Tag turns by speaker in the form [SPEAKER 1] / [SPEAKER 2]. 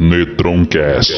[SPEAKER 1] Netroncast.